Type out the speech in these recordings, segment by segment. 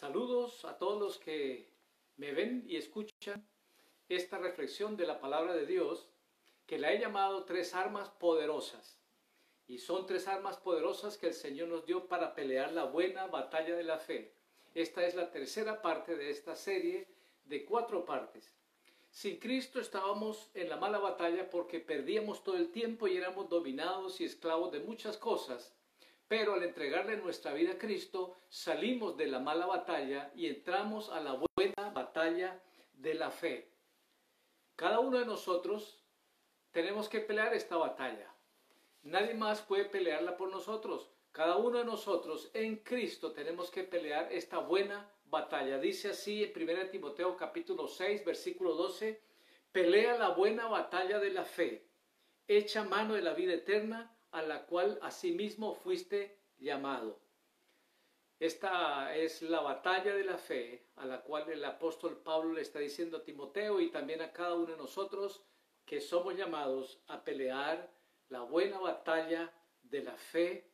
Saludos a todos los que me ven y escuchan esta reflexión de la palabra de Dios que la he llamado tres armas poderosas. Y son tres armas poderosas que el Señor nos dio para pelear la buena batalla de la fe. Esta es la tercera parte de esta serie de cuatro partes. Sin Cristo estábamos en la mala batalla porque perdíamos todo el tiempo y éramos dominados y esclavos de muchas cosas pero al entregarle nuestra vida a Cristo, salimos de la mala batalla y entramos a la buena batalla de la fe. Cada uno de nosotros tenemos que pelear esta batalla. Nadie más puede pelearla por nosotros. Cada uno de nosotros en Cristo tenemos que pelear esta buena batalla. Dice así en 1 Timoteo capítulo 6, versículo 12, pelea la buena batalla de la fe, echa mano de la vida eterna, a la cual asimismo fuiste llamado. Esta es la batalla de la fe a la cual el apóstol Pablo le está diciendo a Timoteo y también a cada uno de nosotros que somos llamados a pelear la buena batalla de la fe,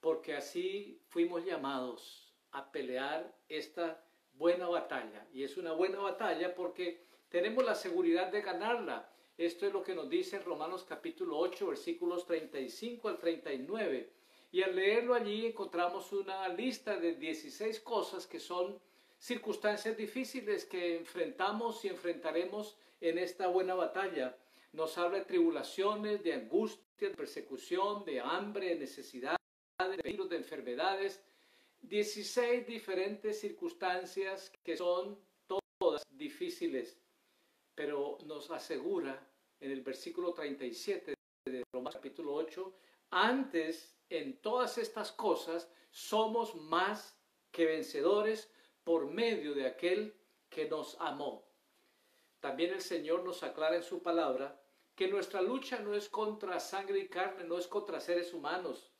porque así fuimos llamados a pelear esta buena batalla. Y es una buena batalla porque tenemos la seguridad de ganarla. Esto es lo que nos dice Romanos capítulo 8, versículos 35 al 39. Y al leerlo allí encontramos una lista de 16 cosas que son circunstancias difíciles que enfrentamos y enfrentaremos en esta buena batalla. Nos habla de tribulaciones, de angustia, de persecución, de hambre, de necesidad, de peligros, de enfermedades. 16 diferentes circunstancias que son todas difíciles pero nos asegura en el versículo 37 de Romanos capítulo 8, antes en todas estas cosas somos más que vencedores por medio de aquel que nos amó. También el Señor nos aclara en su palabra que nuestra lucha no es contra sangre y carne, no es contra seres humanos,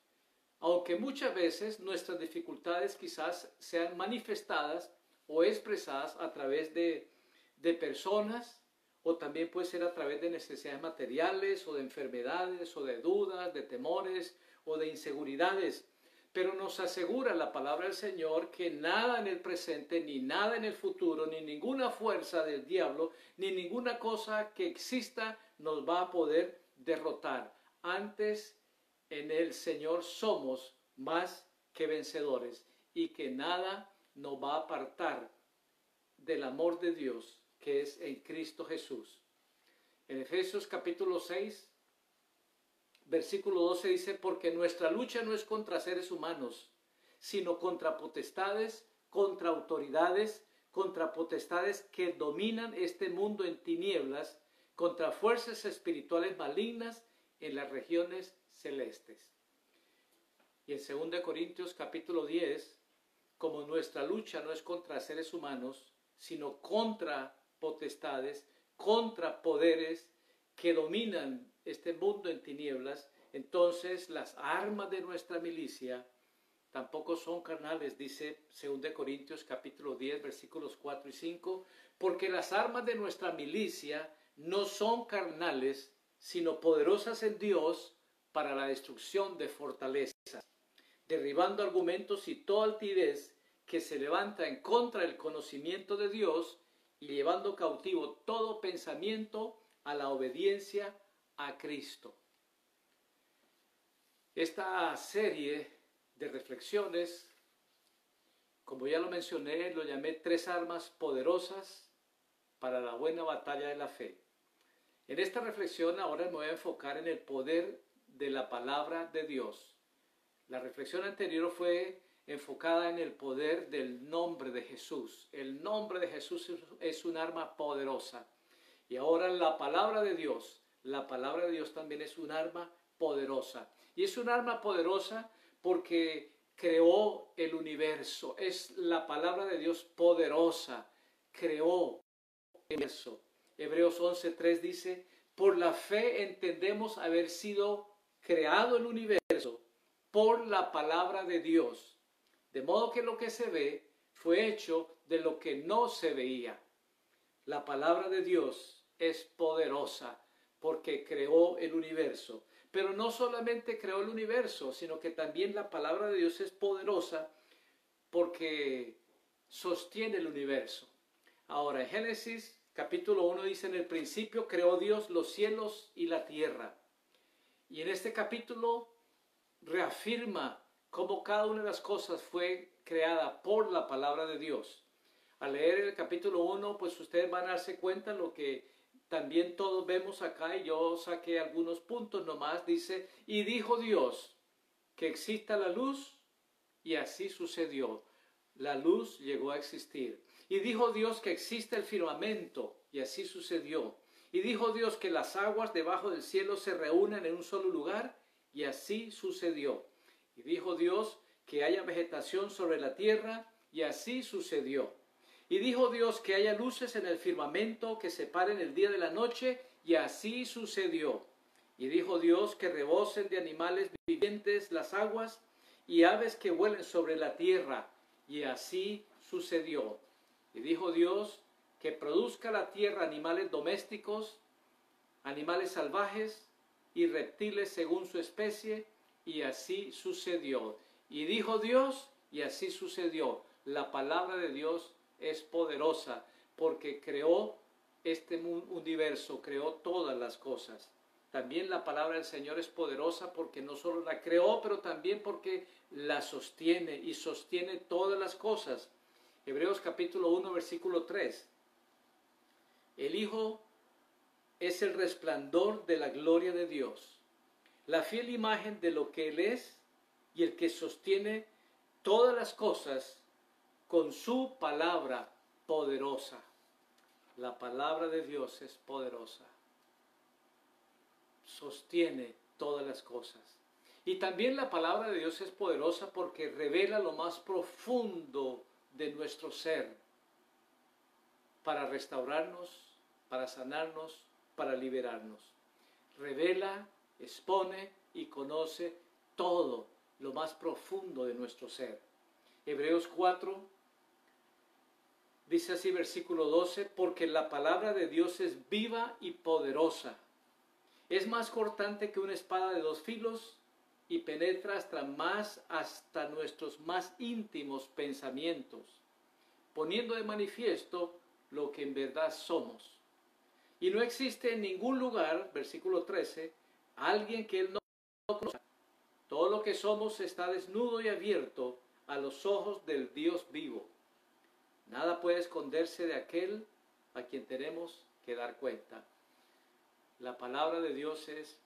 aunque muchas veces nuestras dificultades quizás sean manifestadas o expresadas a través de, de personas o también puede ser a través de necesidades materiales o de enfermedades o de dudas, de temores o de inseguridades. Pero nos asegura la palabra del Señor que nada en el presente, ni nada en el futuro, ni ninguna fuerza del diablo, ni ninguna cosa que exista nos va a poder derrotar. Antes en el Señor somos más que vencedores y que nada nos va a apartar del amor de Dios que es en Cristo Jesús. En Efesios capítulo 6, versículo 12 dice, porque nuestra lucha no es contra seres humanos, sino contra potestades, contra autoridades, contra potestades que dominan este mundo en tinieblas, contra fuerzas espirituales malignas en las regiones celestes. Y en 2 Corintios capítulo 10, como nuestra lucha no es contra seres humanos, sino contra potestades, contra poderes que dominan este mundo en tinieblas, entonces las armas de nuestra milicia tampoco son carnales, dice 2 Corintios capítulo 10 versículos 4 y 5, porque las armas de nuestra milicia no son carnales, sino poderosas en Dios para la destrucción de fortalezas, derribando argumentos y toda altivez que se levanta en contra del conocimiento de Dios y llevando cautivo todo pensamiento a la obediencia a Cristo. Esta serie de reflexiones, como ya lo mencioné, lo llamé tres armas poderosas para la buena batalla de la fe. En esta reflexión ahora me voy a enfocar en el poder de la palabra de Dios. La reflexión anterior fue enfocada en el poder del nombre de Jesús. El nombre de Jesús es un arma poderosa. Y ahora la palabra de Dios, la palabra de Dios también es un arma poderosa. Y es un arma poderosa porque creó el universo. Es la palabra de Dios poderosa. Creó el universo. Hebreos 11.3 dice, por la fe entendemos haber sido creado el universo por la palabra de Dios de modo que lo que se ve fue hecho de lo que no se veía. La palabra de Dios es poderosa porque creó el universo. Pero no solamente creó el universo, sino que también la palabra de Dios es poderosa porque sostiene el universo. Ahora, en Génesis capítulo 1 dice, en el principio creó Dios los cielos y la tierra. Y en este capítulo reafirma cómo cada una de las cosas fue creada por la palabra de Dios. Al leer el capítulo 1, pues ustedes van a darse cuenta lo que también todos vemos acá y yo saqué algunos puntos nomás. Dice, y dijo Dios que exista la luz y así sucedió. La luz llegó a existir. Y dijo Dios que existe el firmamento y así sucedió. Y dijo Dios que las aguas debajo del cielo se reúnen en un solo lugar y así sucedió. Y dijo Dios que haya vegetación sobre la tierra y así sucedió. Y dijo Dios que haya luces en el firmamento que separen el día de la noche, y así sucedió. Y dijo Dios que rebosen de animales vivientes las aguas, y aves que vuelen sobre la tierra, y así sucedió. Y dijo Dios que produzca la tierra animales domésticos, animales salvajes y reptiles según su especie, y así sucedió. Y dijo Dios, y así sucedió. La palabra de Dios es poderosa porque creó este universo, creó todas las cosas. También la palabra del Señor es poderosa porque no solo la creó, pero también porque la sostiene y sostiene todas las cosas. Hebreos capítulo 1, versículo 3. El Hijo es el resplandor de la gloria de Dios, la fiel imagen de lo que Él es y el que sostiene todas las cosas con su palabra poderosa. La palabra de Dios es poderosa. Sostiene todas las cosas. Y también la palabra de Dios es poderosa porque revela lo más profundo de nuestro ser para restaurarnos, para sanarnos, para liberarnos. Revela, expone y conoce todo lo más profundo de nuestro ser. Hebreos 4, Dice así versículo 12, porque la palabra de Dios es viva y poderosa. Es más cortante que una espada de dos filos y penetra hasta más hasta nuestros más íntimos pensamientos, poniendo de manifiesto lo que en verdad somos. Y no existe en ningún lugar, versículo 13, alguien que él no conozca. Todo lo que somos está desnudo y abierto a los ojos del Dios vivo. Nada puede esconderse de aquel a quien tenemos que dar cuenta. La palabra de Dios es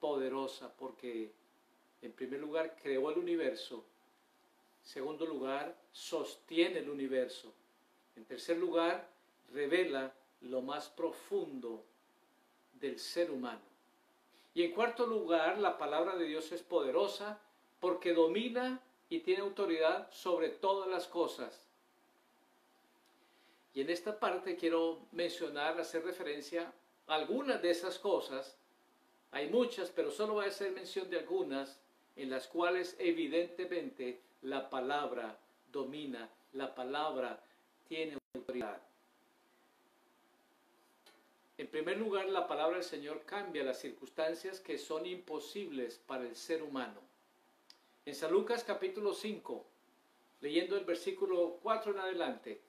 poderosa porque en primer lugar creó el universo, en segundo lugar sostiene el universo, en tercer lugar revela lo más profundo del ser humano. Y en cuarto lugar, la palabra de Dios es poderosa porque domina y tiene autoridad sobre todas las cosas. Y en esta parte quiero mencionar, hacer referencia a algunas de esas cosas. Hay muchas, pero solo voy a hacer mención de algunas en las cuales evidentemente la palabra domina, la palabra tiene autoridad. En primer lugar, la palabra del Señor cambia las circunstancias que son imposibles para el ser humano. En San Lucas capítulo 5, leyendo el versículo 4 en adelante,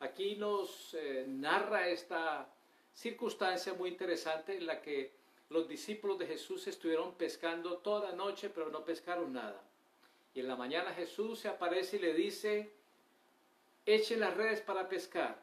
Aquí nos eh, narra esta circunstancia muy interesante en la que los discípulos de Jesús estuvieron pescando toda noche, pero no pescaron nada. Y en la mañana Jesús se aparece y le dice, echen las redes para pescar.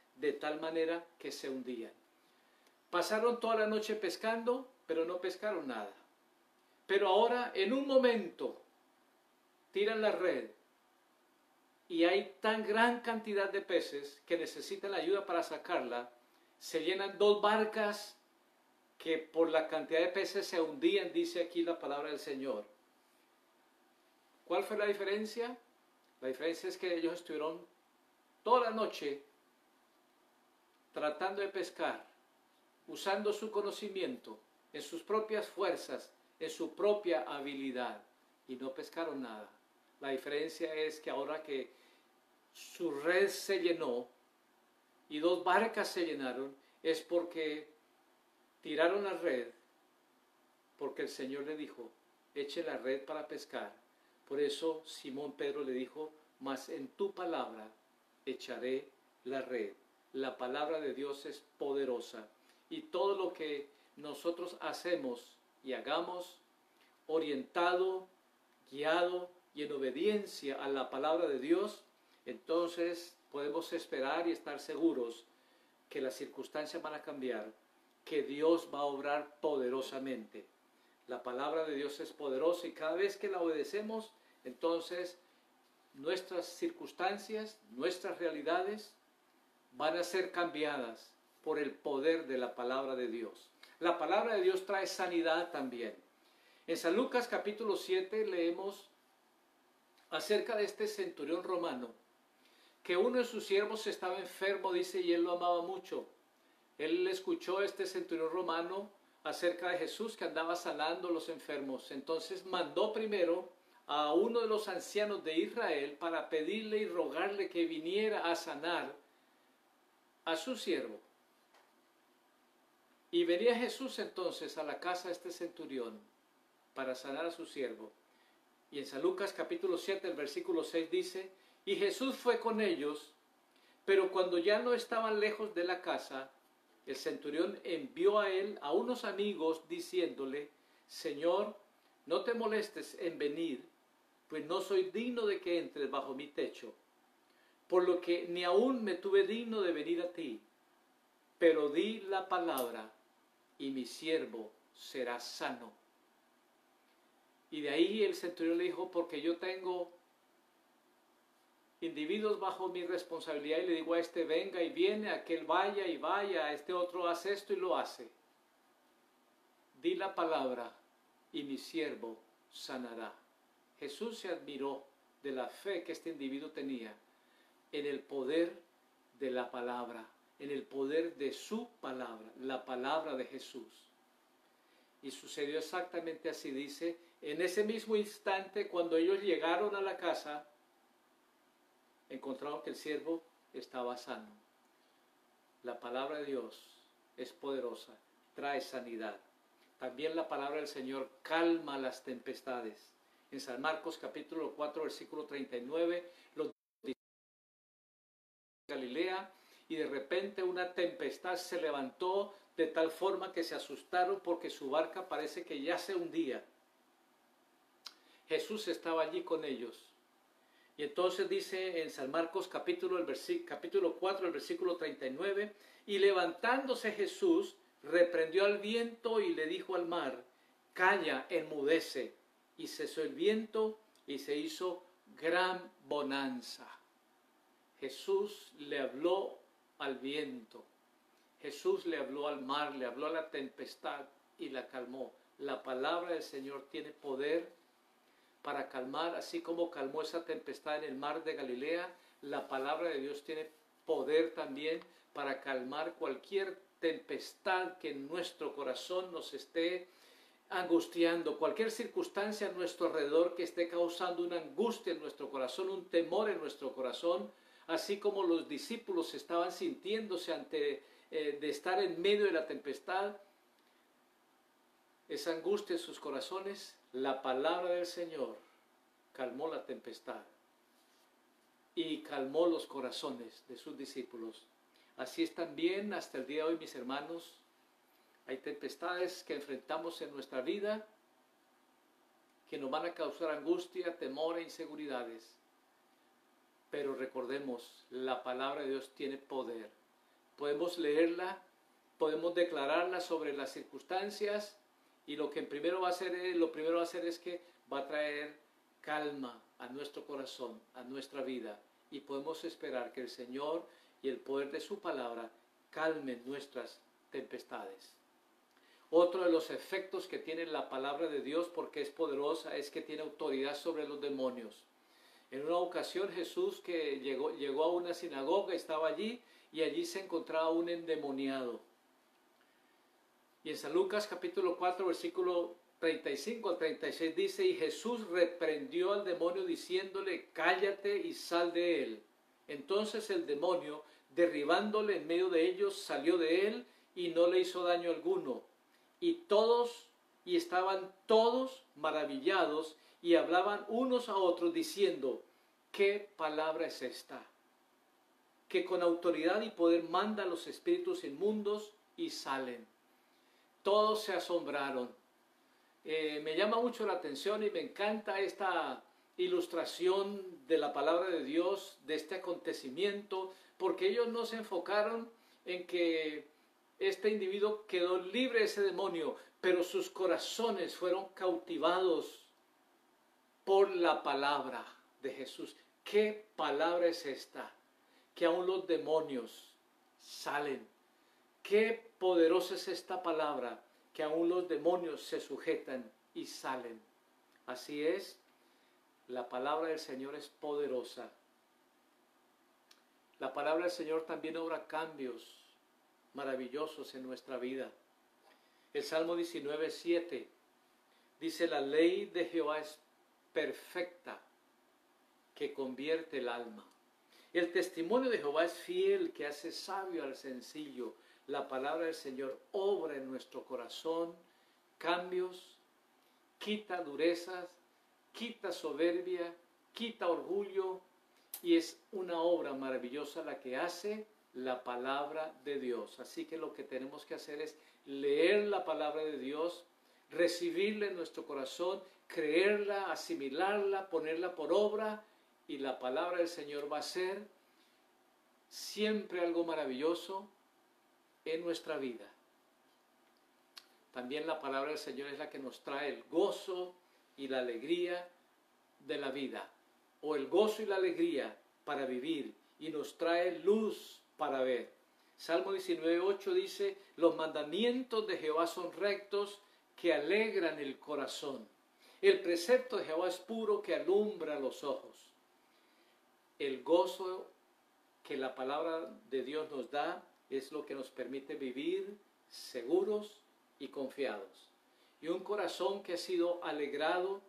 de tal manera que se hundían. Pasaron toda la noche pescando, pero no pescaron nada. Pero ahora, en un momento, tiran la red y hay tan gran cantidad de peces que necesitan ayuda para sacarla, se llenan dos barcas que por la cantidad de peces se hundían, dice aquí la palabra del Señor. ¿Cuál fue la diferencia? La diferencia es que ellos estuvieron toda la noche tratando de pescar, usando su conocimiento, en sus propias fuerzas, en su propia habilidad, y no pescaron nada. La diferencia es que ahora que su red se llenó y dos barcas se llenaron, es porque tiraron la red, porque el Señor le dijo, eche la red para pescar. Por eso Simón Pedro le dijo, mas en tu palabra echaré la red. La palabra de Dios es poderosa y todo lo que nosotros hacemos y hagamos orientado, guiado y en obediencia a la palabra de Dios, entonces podemos esperar y estar seguros que las circunstancias van a cambiar, que Dios va a obrar poderosamente. La palabra de Dios es poderosa y cada vez que la obedecemos, entonces nuestras circunstancias, nuestras realidades van a ser cambiadas por el poder de la palabra de Dios. La palabra de Dios trae sanidad también. En San Lucas capítulo 7 leemos acerca de este centurión romano, que uno de sus siervos estaba enfermo, dice, y él lo amaba mucho. Él escuchó a este centurión romano acerca de Jesús que andaba sanando a los enfermos. Entonces mandó primero a uno de los ancianos de Israel para pedirle y rogarle que viniera a sanar a su siervo. Y venía Jesús entonces a la casa de este centurión para sanar a su siervo. Y en San Lucas capítulo 7, el versículo 6 dice, y Jesús fue con ellos, pero cuando ya no estaban lejos de la casa, el centurión envió a él a unos amigos diciéndole, Señor, no te molestes en venir, pues no soy digno de que entres bajo mi techo, por lo que ni aún me tuve digno de venir a ti, pero di la palabra y mi siervo será sano. Y de ahí el centurión le dijo, porque yo tengo individuos bajo mi responsabilidad y le digo a este venga y viene, a aquel vaya y vaya, a este otro hace esto y lo hace. Di la palabra y mi siervo sanará. Jesús se admiró de la fe que este individuo tenía en el poder de la palabra, en el poder de su palabra, la palabra de Jesús. Y sucedió exactamente así, dice, en ese mismo instante cuando ellos llegaron a la casa, encontraron que el siervo estaba sano. La palabra de Dios es poderosa, trae sanidad. También la palabra del Señor calma las tempestades en San Marcos capítulo 4 versículo 39, los Galilea y de repente una tempestad se levantó de tal forma que se asustaron porque su barca parece que ya se hundía. Jesús estaba allí con ellos. Y entonces dice en San Marcos capítulo, el capítulo 4, el versículo 39, y levantándose Jesús, reprendió al viento y le dijo al mar, calla, enmudece y cesó el viento y se hizo gran bonanza. Jesús le habló al viento, Jesús le habló al mar, le habló a la tempestad y la calmó. La palabra del Señor tiene poder para calmar, así como calmó esa tempestad en el mar de Galilea, la palabra de Dios tiene poder también para calmar cualquier tempestad que en nuestro corazón nos esté angustiando, cualquier circunstancia a nuestro alrededor que esté causando una angustia en nuestro corazón, un temor en nuestro corazón, así como los discípulos estaban sintiéndose ante eh, de estar en medio de la tempestad, esa angustia en sus corazones, la palabra del Señor calmó la tempestad y calmó los corazones de sus discípulos. Así es también hasta el día de hoy, mis hermanos, hay tempestades que enfrentamos en nuestra vida que nos van a causar angustia, temor e inseguridades. Pero recordemos, la palabra de Dios tiene poder. Podemos leerla, podemos declararla sobre las circunstancias y lo que primero va a hacer, lo primero va a hacer es que va a traer calma a nuestro corazón, a nuestra vida y podemos esperar que el Señor y el poder de su palabra calmen nuestras tempestades. Otro de los efectos que tiene la palabra de Dios, porque es poderosa, es que tiene autoridad sobre los demonios. En una ocasión Jesús que llegó, llegó a una sinagoga, estaba allí y allí se encontraba un endemoniado. Y en San Lucas capítulo 4 versículo 35 al 36 dice, y Jesús reprendió al demonio diciéndole, cállate y sal de él. Entonces el demonio, derribándole en medio de ellos, salió de él y no le hizo daño alguno. Y todos, y estaban todos maravillados y hablaban unos a otros diciendo, ¿qué palabra es esta? Que con autoridad y poder manda a los espíritus inmundos y salen. Todos se asombraron eh, me llama mucho la atención y me encanta esta ilustración de la palabra de Dios, de este acontecimiento, porque ellos no se enfocaron en que este individuo quedó libre de ese demonio, pero sus corazones fueron cautivados por la palabra de Jesús. ¿Qué palabra es esta? Que aún los demonios salen. Qué poderosa es esta palabra que aún los demonios se sujetan y salen. Así es, la palabra del Señor es poderosa. La palabra del Señor también obra cambios maravillosos en nuestra vida. El Salmo 19, 7 dice, la ley de Jehová es perfecta, que convierte el alma. El testimonio de Jehová es fiel, que hace sabio al sencillo la palabra del Señor obra en nuestro corazón cambios, quita durezas, quita soberbia, quita orgullo y es una obra maravillosa la que hace la palabra de Dios. Así que lo que tenemos que hacer es leer la palabra de Dios, recibirla en nuestro corazón, creerla, asimilarla, ponerla por obra y la palabra del Señor va a ser siempre algo maravilloso, en nuestra vida. También la palabra del Señor es la que nos trae el gozo y la alegría de la vida, o el gozo y la alegría para vivir, y nos trae luz para ver. Salmo 19.8 dice, los mandamientos de Jehová son rectos que alegran el corazón. El precepto de Jehová es puro que alumbra los ojos. El gozo que la palabra de Dios nos da es lo que nos permite vivir seguros y confiados. Y un corazón que ha sido alegrado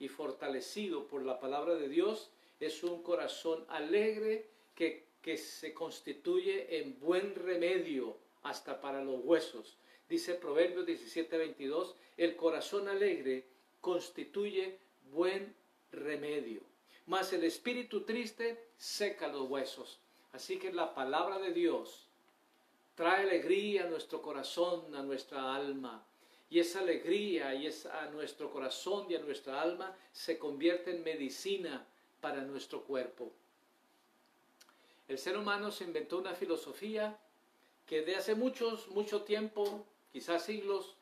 y fortalecido por la palabra de Dios es un corazón alegre que, que se constituye en buen remedio hasta para los huesos. Dice Proverbios 17:22, el corazón alegre constituye buen remedio, mas el espíritu triste seca los huesos. Así que la palabra de Dios trae alegría a nuestro corazón, a nuestra alma. Y esa alegría y esa, a nuestro corazón y a nuestra alma se convierte en medicina para nuestro cuerpo. El ser humano se inventó una filosofía que de hace muchos, mucho tiempo, quizás siglos,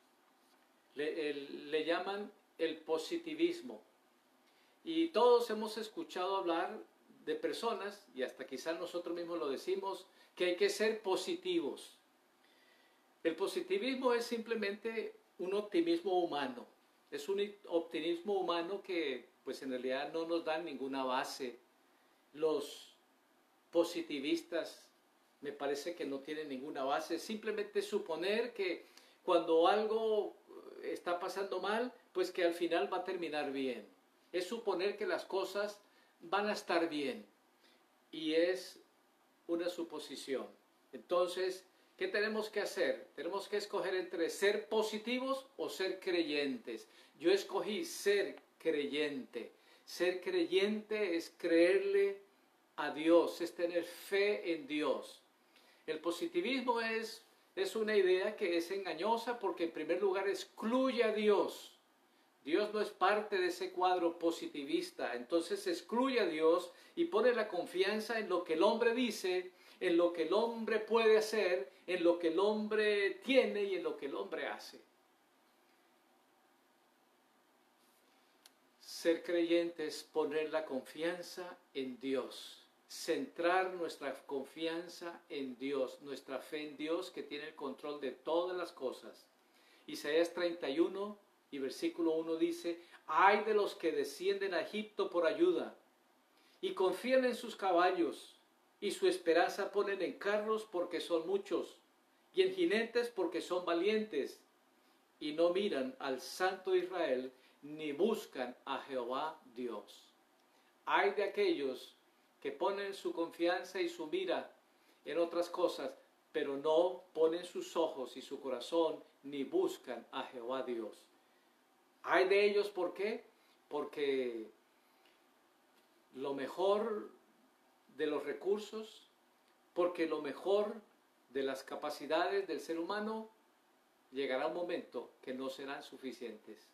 le, le llaman el positivismo. Y todos hemos escuchado hablar de personas, y hasta quizás nosotros mismos lo decimos, que hay que ser positivos. El positivismo es simplemente un optimismo humano. Es un optimismo humano que pues en realidad no nos dan ninguna base. Los positivistas me parece que no tienen ninguna base. Simplemente suponer que cuando algo está pasando mal, pues que al final va a terminar bien. Es suponer que las cosas van a estar bien. Y es una suposición. Entonces, ¿qué tenemos que hacer? Tenemos que escoger entre ser positivos o ser creyentes. Yo escogí ser creyente. Ser creyente es creerle a Dios, es tener fe en Dios. El positivismo es, es una idea que es engañosa porque en primer lugar excluye a Dios. Dios no es parte de ese cuadro positivista, entonces excluye a Dios y pone la confianza en lo que el hombre dice, en lo que el hombre puede hacer, en lo que el hombre tiene y en lo que el hombre hace. Ser creyente es poner la confianza en Dios, centrar nuestra confianza en Dios, nuestra fe en Dios que tiene el control de todas las cosas. Isaías 31 y versículo 1 dice, hay de los que descienden a Egipto por ayuda y confían en sus caballos, y su esperanza ponen en carros porque son muchos, y en jinetes porque son valientes, y no miran al Santo Israel, ni buscan a Jehová Dios. Hay de aquellos que ponen su confianza y su mira en otras cosas, pero no ponen sus ojos y su corazón ni buscan a Jehová Dios. Hay de ellos, ¿por qué? Porque lo mejor de los recursos, porque lo mejor de las capacidades del ser humano llegará un momento que no serán suficientes.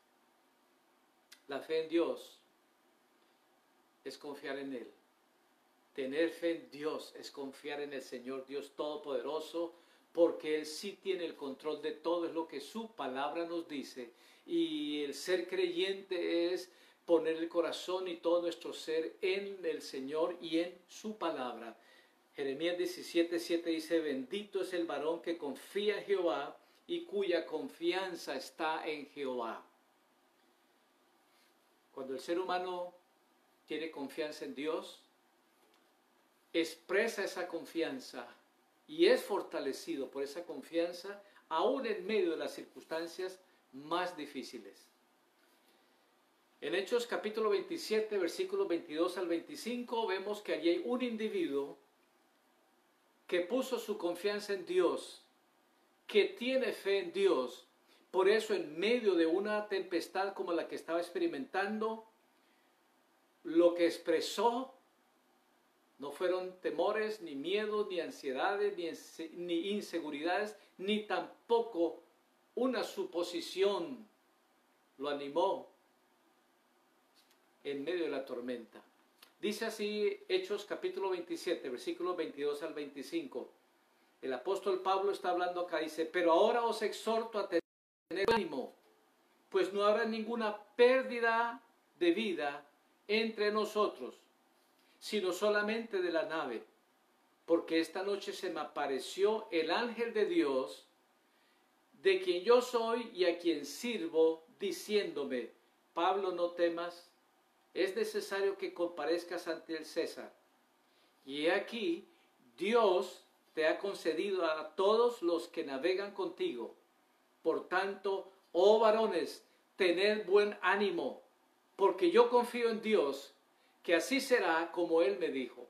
La fe en Dios es confiar en Él. Tener fe en Dios es confiar en el Señor Dios Todopoderoso, porque Él sí tiene el control de todo, es lo que su palabra nos dice. Y el ser creyente es poner el corazón y todo nuestro ser en el Señor y en su palabra. Jeremías 17, 7 dice, bendito es el varón que confía en Jehová y cuya confianza está en Jehová. Cuando el ser humano tiene confianza en Dios, expresa esa confianza y es fortalecido por esa confianza aún en medio de las circunstancias más difíciles. En Hechos capítulo 27, versículos 22 al 25, vemos que allí hay un individuo que puso su confianza en Dios, que tiene fe en Dios. Por eso en medio de una tempestad como la que estaba experimentando, lo que expresó no fueron temores, ni miedos, ni ansiedades, ni, inseguridades, ni tampoco una suposición lo animó en medio de la tormenta. Dice así Hechos capítulo 27, versículos 22 al 25. El apóstol Pablo está hablando acá, dice, pero ahora os exhorto a tener ánimo, pues no habrá ninguna pérdida de vida entre nosotros sino solamente de la nave, porque esta noche se me apareció el ángel de Dios, de quien yo soy y a quien sirvo, diciéndome, Pablo, no temas, es necesario que comparezcas ante el César. Y he aquí, Dios te ha concedido a todos los que navegan contigo. Por tanto, oh varones, tened buen ánimo, porque yo confío en Dios, que así será como Él me dijo.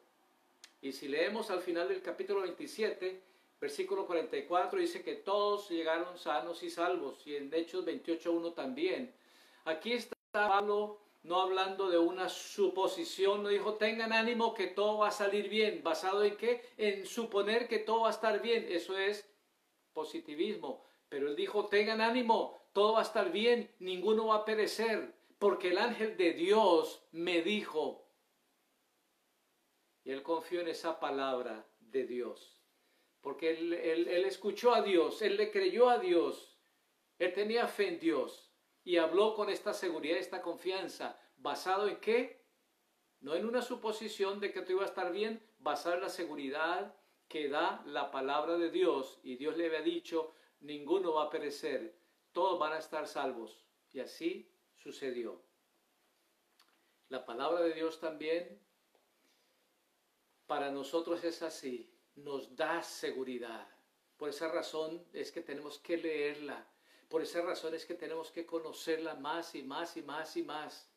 Y si leemos al final del capítulo 27, versículo 44, dice que todos llegaron sanos y salvos, y en Hechos 28.1 también. Aquí está Pablo no hablando de una suposición, no dijo, tengan ánimo que todo va a salir bien, basado en qué? En suponer que todo va a estar bien, eso es positivismo. Pero él dijo, tengan ánimo, todo va a estar bien, ninguno va a perecer, porque el ángel de Dios me dijo. Y él confió en esa palabra de Dios, porque él, él, escuchó a Dios, él le creyó a Dios, él tenía fe en Dios y habló con esta seguridad, esta confianza, basado en qué? No en una suposición de que todo iba a estar bien, basado en la seguridad que da la palabra de Dios. Y Dios le había dicho, ninguno va a perecer, todos van a estar salvos. Y así sucedió. La palabra de Dios también para nosotros es así, nos da seguridad. Por esa razón es que tenemos que leerla, por esa razón es que tenemos que conocerla más y más y más y más.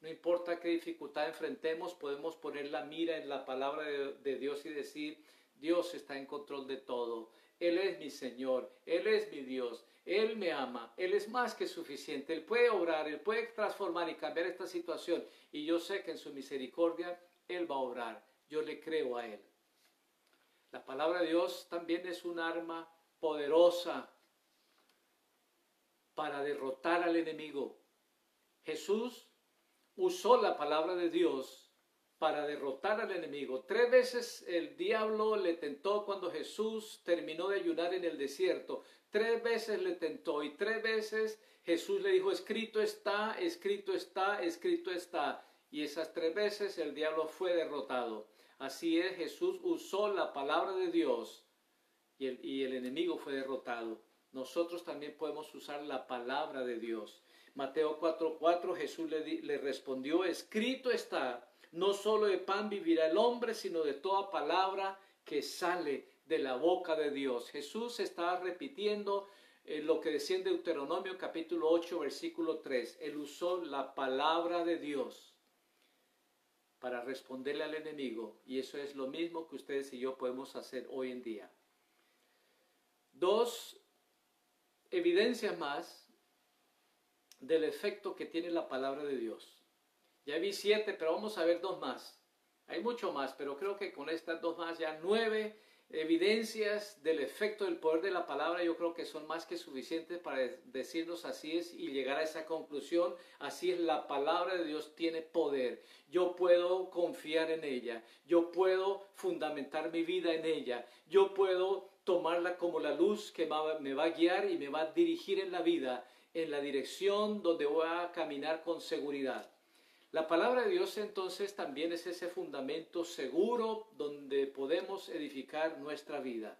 No importa qué dificultad enfrentemos, podemos poner la mira en la palabra de, de Dios y decir, Dios está en control de todo. Él es mi Señor, Él es mi Dios, él me ama, Él es más que suficiente, Él puede obrar, Él puede transformar y cambiar esta situación. Y yo sé que en su misericordia Él va a obrar. Yo le creo a Él. La palabra de Dios también es un arma poderosa para derrotar al enemigo. Jesús usó la palabra de Dios para derrotar al enemigo. Tres veces el diablo le tentó cuando Jesús terminó de ayunar en el desierto. Tres veces le tentó y tres veces Jesús le dijo, escrito está, escrito está, escrito está. Y esas tres veces el diablo fue derrotado. Así es, Jesús usó la palabra de Dios y el, enemigo fue derrotado. Nosotros también podemos usar la palabra de Dios. Mateo 4:4 Jesús le, le respondió, escrito está, No solo de pan vivirá el hombre, sino de toda palabra que sale de la boca de Dios. Jesús está repitiendo eh, lo que decía en Deuteronomio capítulo 8, versículo 3. Él usó la palabra de Dios para responderle al enemigo. Y eso es lo mismo que ustedes y yo podemos hacer hoy en día. Dos evidencias más del efecto que tiene la palabra de Dios. Ya vi siete, pero vamos a ver dos más. Hay mucho más, pero creo que con estas dos más ya nueve evidencias del efecto del poder de la palabra yo creo que son más que suficientes para decirnos así es y llegar a esa conclusión. Así es, la palabra de Dios tiene poder. Yo puedo confiar en ella. Yo puedo fundamentar mi vida en ella. Yo puedo tomarla como la luz que me va a guiar y me va a dirigir en la vida, en la dirección donde voy a caminar con seguridad. La palabra de Dios entonces también es ese fundamento seguro donde podemos edificar nuestra vida.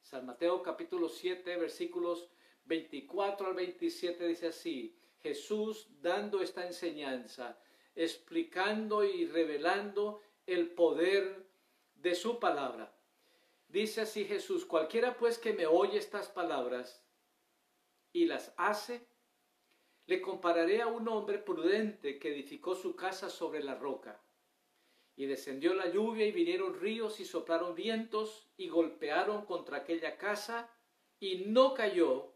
San Mateo capítulo 7 versículos 24 al 27 dice así, Jesús dando esta enseñanza, explicando y revelando el poder de su palabra. Dice así Jesús, cualquiera pues que me oye estas palabras y las hace, le compararé a un hombre prudente que edificó su casa sobre la roca. Y descendió la lluvia y vinieron ríos y soplaron vientos y golpearon contra aquella casa y no cayó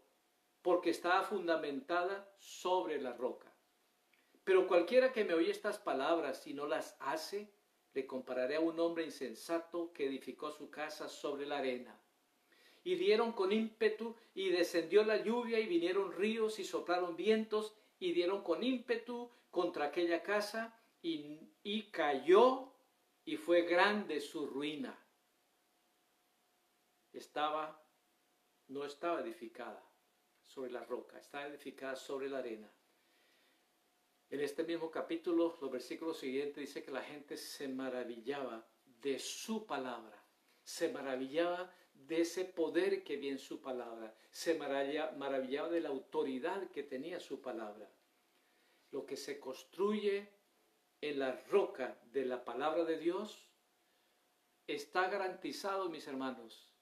porque estaba fundamentada sobre la roca. Pero cualquiera que me oye estas palabras y no las hace, le compararé a un hombre insensato que edificó su casa sobre la arena y dieron con ímpetu y descendió la lluvia y vinieron ríos y soplaron vientos y dieron con ímpetu contra aquella casa y, y cayó y fue grande su ruina. Estaba, no estaba edificada sobre la roca, estaba edificada sobre la arena. En este mismo capítulo, los versículos siguientes dice que la gente se maravillaba de su palabra, se maravillaba de ese poder que vi en su palabra, se maravillaba de la autoridad que tenía su palabra. Lo que se construye en la roca de la palabra de Dios está garantizado, mis hermanos.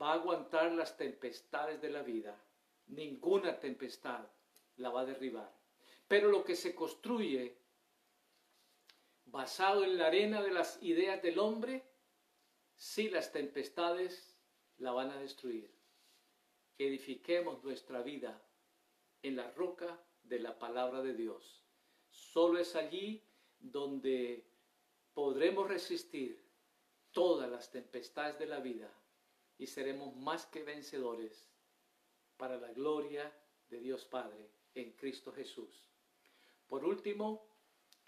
Va a aguantar las tempestades de la vida. Ninguna tempestad la va a derribar. Pero lo que se construye basado en la arena de las ideas del hombre, si las tempestades la van a destruir. Edifiquemos nuestra vida en la roca de la palabra de Dios. Solo es allí donde podremos resistir todas las tempestades de la vida y seremos más que vencedores para la gloria de Dios Padre en Cristo Jesús. Por último,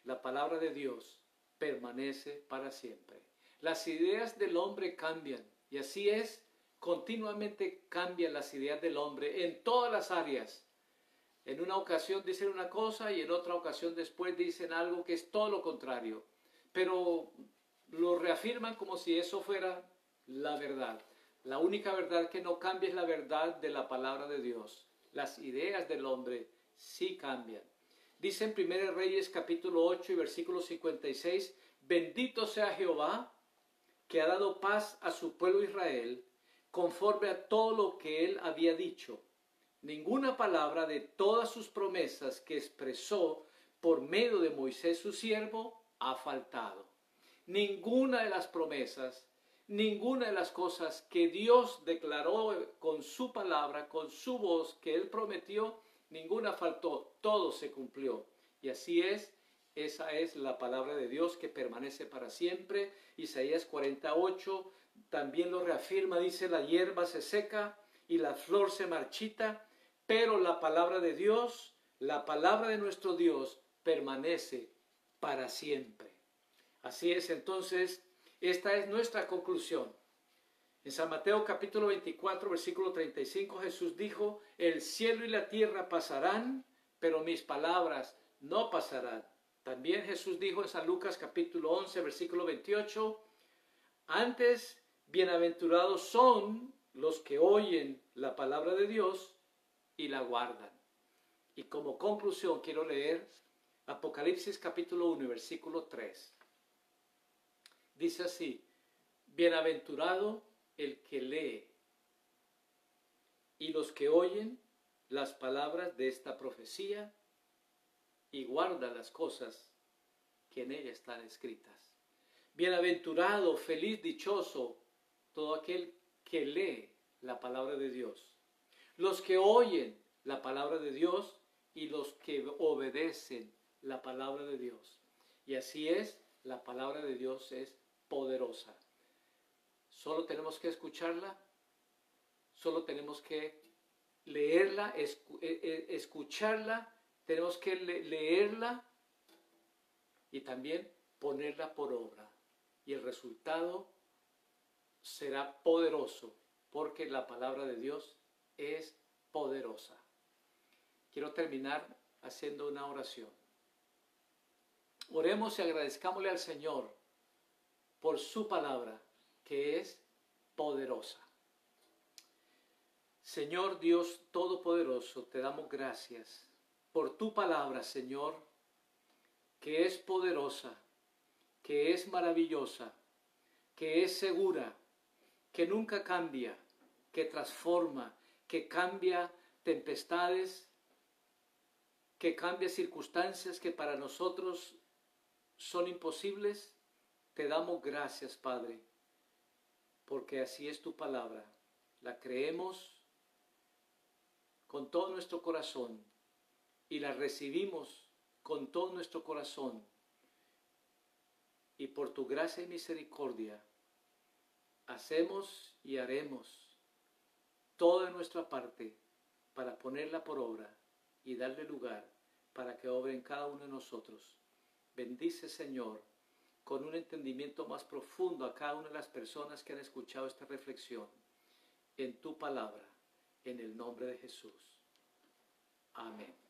la palabra de Dios permanece para siempre. Las ideas del hombre cambian y así es, continuamente cambian las ideas del hombre en todas las áreas. En una ocasión dicen una cosa y en otra ocasión después dicen algo que es todo lo contrario, pero lo reafirman como si eso fuera la verdad. La única verdad que no cambia es la verdad de la palabra de Dios. Las ideas del hombre sí cambian. Dice en 1 Reyes capítulo 8 y versículo 56, bendito sea Jehová que ha dado paz a su pueblo Israel, conforme a todo lo que él había dicho. Ninguna palabra de todas sus promesas que expresó por medio de Moisés su siervo ha faltado. Ninguna de las promesas, ninguna de las cosas que Dios declaró con su palabra, con su voz, que él prometió, ninguna faltó, todo se cumplió. Y así es esa es la palabra de Dios que permanece para siempre. Isaías 48 también lo reafirma, dice, la hierba se seca y la flor se marchita, pero la palabra de Dios, la palabra de nuestro Dios, permanece para siempre. Así es, entonces, esta es nuestra conclusión. En San Mateo capítulo 24, versículo 35, Jesús dijo, el cielo y la tierra pasarán, pero mis palabras no pasarán. También Jesús dijo en San Lucas capítulo 11, versículo 28, antes bienaventurados son los que oyen la palabra de Dios y la guardan. Y como conclusión quiero leer Apocalipsis capítulo 1, versículo 3. Dice así, bienaventurado el que lee y los que oyen las palabras de esta profecía y guarda las cosas que en ella están escritas. Bienaventurado, feliz, dichoso, todo aquel que lee la palabra de Dios. Los que oyen la palabra de Dios y los que obedecen la palabra de Dios. Y así es, la palabra de Dios es poderosa. Solo tenemos que escucharla, solo tenemos que leerla, e, e, escucharla, tenemos que leerla y también ponerla por obra. Y el resultado será poderoso porque la palabra de Dios es poderosa. Quiero terminar haciendo una oración. Oremos y agradezcámosle al Señor por su palabra que es poderosa. Señor Dios Todopoderoso, te damos gracias por tu palabra, Señor, que es poderosa, que es maravillosa, que es segura, que nunca cambia, que transforma, que cambia tempestades, que cambia circunstancias que para nosotros son imposibles. Te damos gracias, Padre, porque así es tu palabra. La creemos con todo nuestro corazón y la recibimos con todo nuestro corazón. Y por tu gracia y misericordia, hacemos y haremos todo de nuestra parte para ponerla por obra y darle lugar para que obre en cada uno de nosotros. Bendice, Señor, con un entendimiento más profundo a cada una de las personas que han escuchado esta reflexión en tu palabra, en el nombre de Jesús. Amén.